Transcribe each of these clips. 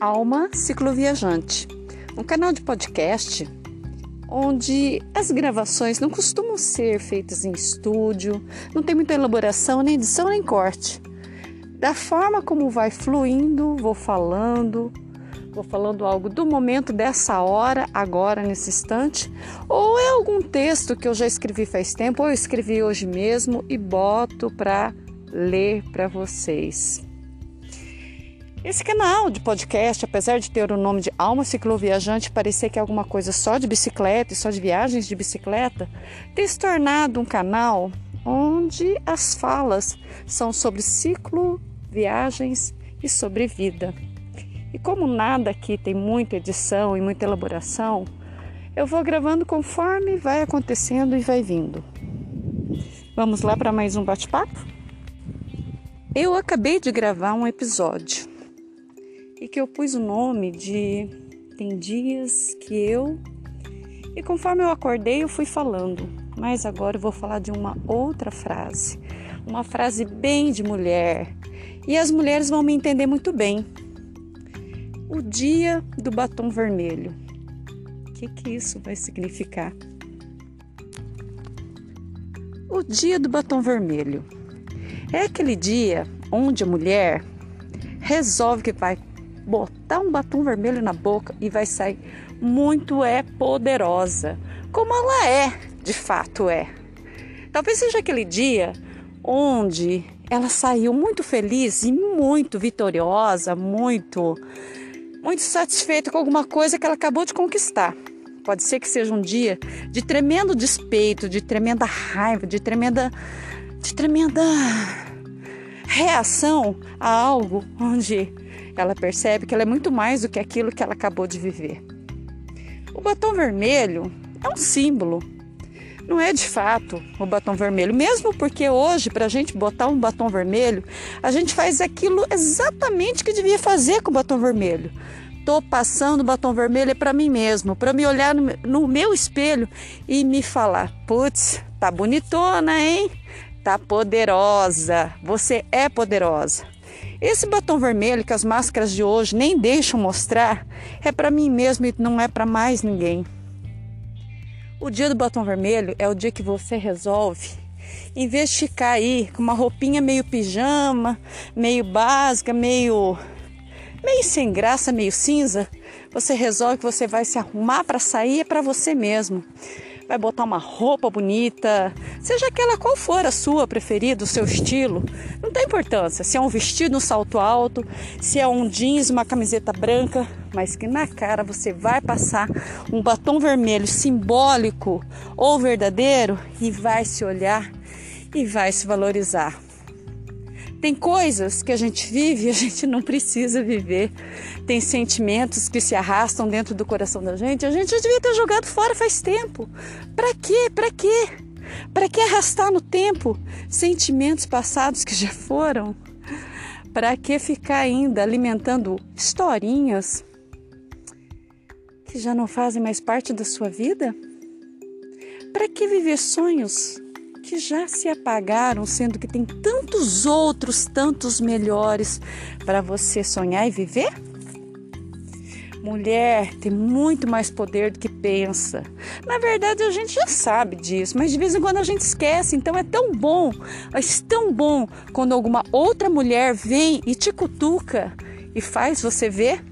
Alma Cicloviajante, um canal de podcast onde as gravações não costumam ser feitas em estúdio, não tem muita elaboração, nem edição, nem corte. Da forma como vai fluindo, vou falando, vou falando algo do momento dessa hora, agora, nesse instante, ou é algum texto que eu já escrevi faz tempo, ou eu escrevi hoje mesmo e boto para ler para vocês. Esse canal de podcast, apesar de ter o nome de Alma Cicloviajante, parecer que é alguma coisa só de bicicleta e só de viagens de bicicleta, tem se tornado um canal onde as falas são sobre ciclo, viagens e sobre vida. E como nada aqui tem muita edição e muita elaboração, eu vou gravando conforme vai acontecendo e vai vindo. Vamos lá para mais um bate-papo? Eu acabei de gravar um episódio e que eu pus o nome de Tem dias que eu. E conforme eu acordei, eu fui falando, mas agora eu vou falar de uma outra frase, uma frase bem de mulher. E as mulheres vão me entender muito bem. O dia do batom vermelho. O que, que isso vai significar? O dia do batom vermelho é aquele dia onde a mulher resolve que vai botar um batom vermelho na boca e vai sair muito é poderosa, como ela é, de fato é. Talvez seja aquele dia onde ela saiu muito feliz e muito vitoriosa, muito muito satisfeita com alguma coisa que ela acabou de conquistar. Pode ser que seja um dia de tremendo despeito, de tremenda raiva, de tremenda de tremenda reação a algo onde ela percebe que ela é muito mais do que aquilo que ela acabou de viver. O batom vermelho é um símbolo, não é de fato o batom vermelho, mesmo porque hoje, para a gente botar um batom vermelho, a gente faz aquilo exatamente que devia fazer com o batom vermelho. Tô passando batom vermelho é para mim mesmo, para me olhar no meu espelho e me falar: putz, tá bonitona, hein? Tá poderosa. Você é poderosa. Esse batom vermelho que as máscaras de hoje nem deixam mostrar é para mim mesmo e não é para mais ninguém. O dia do batom vermelho é o dia que você resolve, em vez de ficar aí com uma roupinha meio pijama, meio básica, meio meio sem graça, meio cinza, você resolve que você vai se arrumar para sair é para você mesmo vai botar uma roupa bonita, seja aquela qual for a sua preferida, o seu estilo, não tem importância se é um vestido, um salto alto, se é um jeans, uma camiseta branca, mas que na cara você vai passar um batom vermelho simbólico ou verdadeiro e vai se olhar e vai se valorizar. Tem coisas que a gente vive e a gente não precisa viver. Tem sentimentos que se arrastam dentro do coração da gente. A gente já devia ter jogado fora faz tempo. Para quê? Para quê? Para que arrastar no tempo sentimentos passados que já foram? Para que ficar ainda alimentando historinhas que já não fazem mais parte da sua vida? Para que viver sonhos que já se apagaram, sendo que tem tantos outros, tantos melhores para você sonhar e viver? Mulher tem muito mais poder do que pensa. Na verdade, a gente já sabe disso, mas de vez em quando a gente esquece. Então é tão bom, é tão bom quando alguma outra mulher vem e te cutuca e faz você ver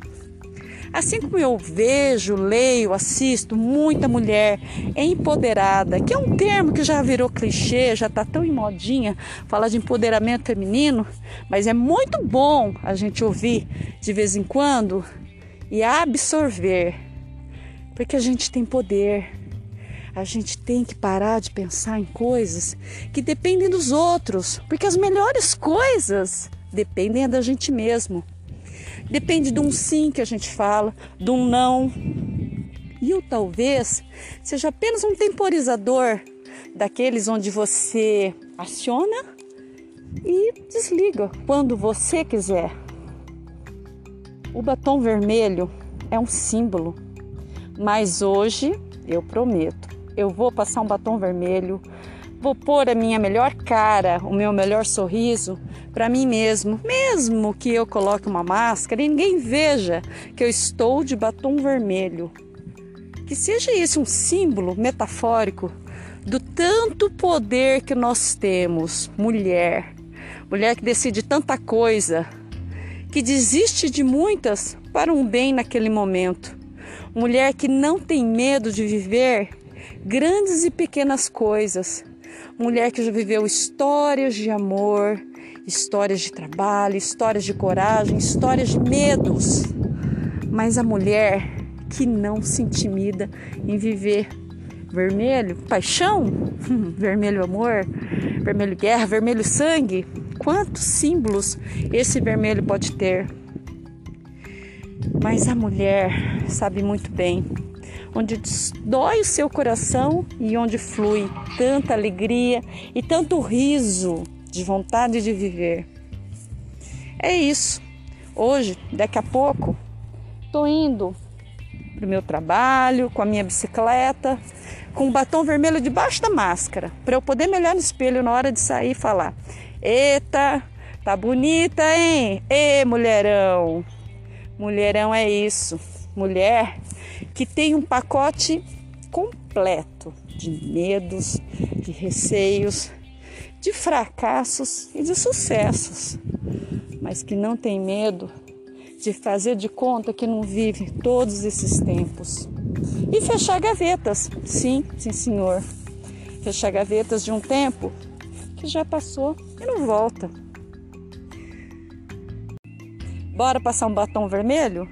Assim como eu vejo, leio, assisto muita mulher empoderada, que é um termo que já virou clichê, já está tão em modinha falar de empoderamento feminino, mas é muito bom a gente ouvir de vez em quando e absorver, porque a gente tem poder. A gente tem que parar de pensar em coisas que dependem dos outros, porque as melhores coisas dependem da gente mesmo. Depende de um sim que a gente fala, de um não. E o talvez seja apenas um temporizador daqueles onde você aciona e desliga quando você quiser. O batom vermelho é um símbolo, mas hoje eu prometo, eu vou passar um batom vermelho Vou pôr a minha melhor cara, o meu melhor sorriso para mim mesmo, mesmo que eu coloque uma máscara e ninguém veja que eu estou de batom vermelho. Que seja esse um símbolo metafórico do tanto poder que nós temos, mulher. Mulher que decide tanta coisa, que desiste de muitas para um bem naquele momento. Mulher que não tem medo de viver grandes e pequenas coisas mulher que já viveu histórias de amor, histórias de trabalho, histórias de coragem, histórias de medos. Mas a mulher que não se intimida em viver vermelho, paixão, vermelho amor, vermelho guerra, vermelho sangue. Quantos símbolos esse vermelho pode ter? Mas a mulher sabe muito bem onde dói o seu coração e onde flui tanta alegria e tanto riso de vontade de viver. É isso. Hoje, daqui a pouco, tô indo para o meu trabalho com a minha bicicleta, com o batom vermelho debaixo da máscara, para eu poder me olhar no espelho na hora de sair e falar: Eita, tá bonita, hein? Ê, mulherão! Mulherão é isso. Mulher que tem um pacote completo de medos, de receios, de fracassos e de sucessos, mas que não tem medo de fazer de conta que não vive todos esses tempos. E fechar gavetas, sim, sim, senhor. Fechar gavetas de um tempo que já passou e não volta. Bora passar um batom vermelho?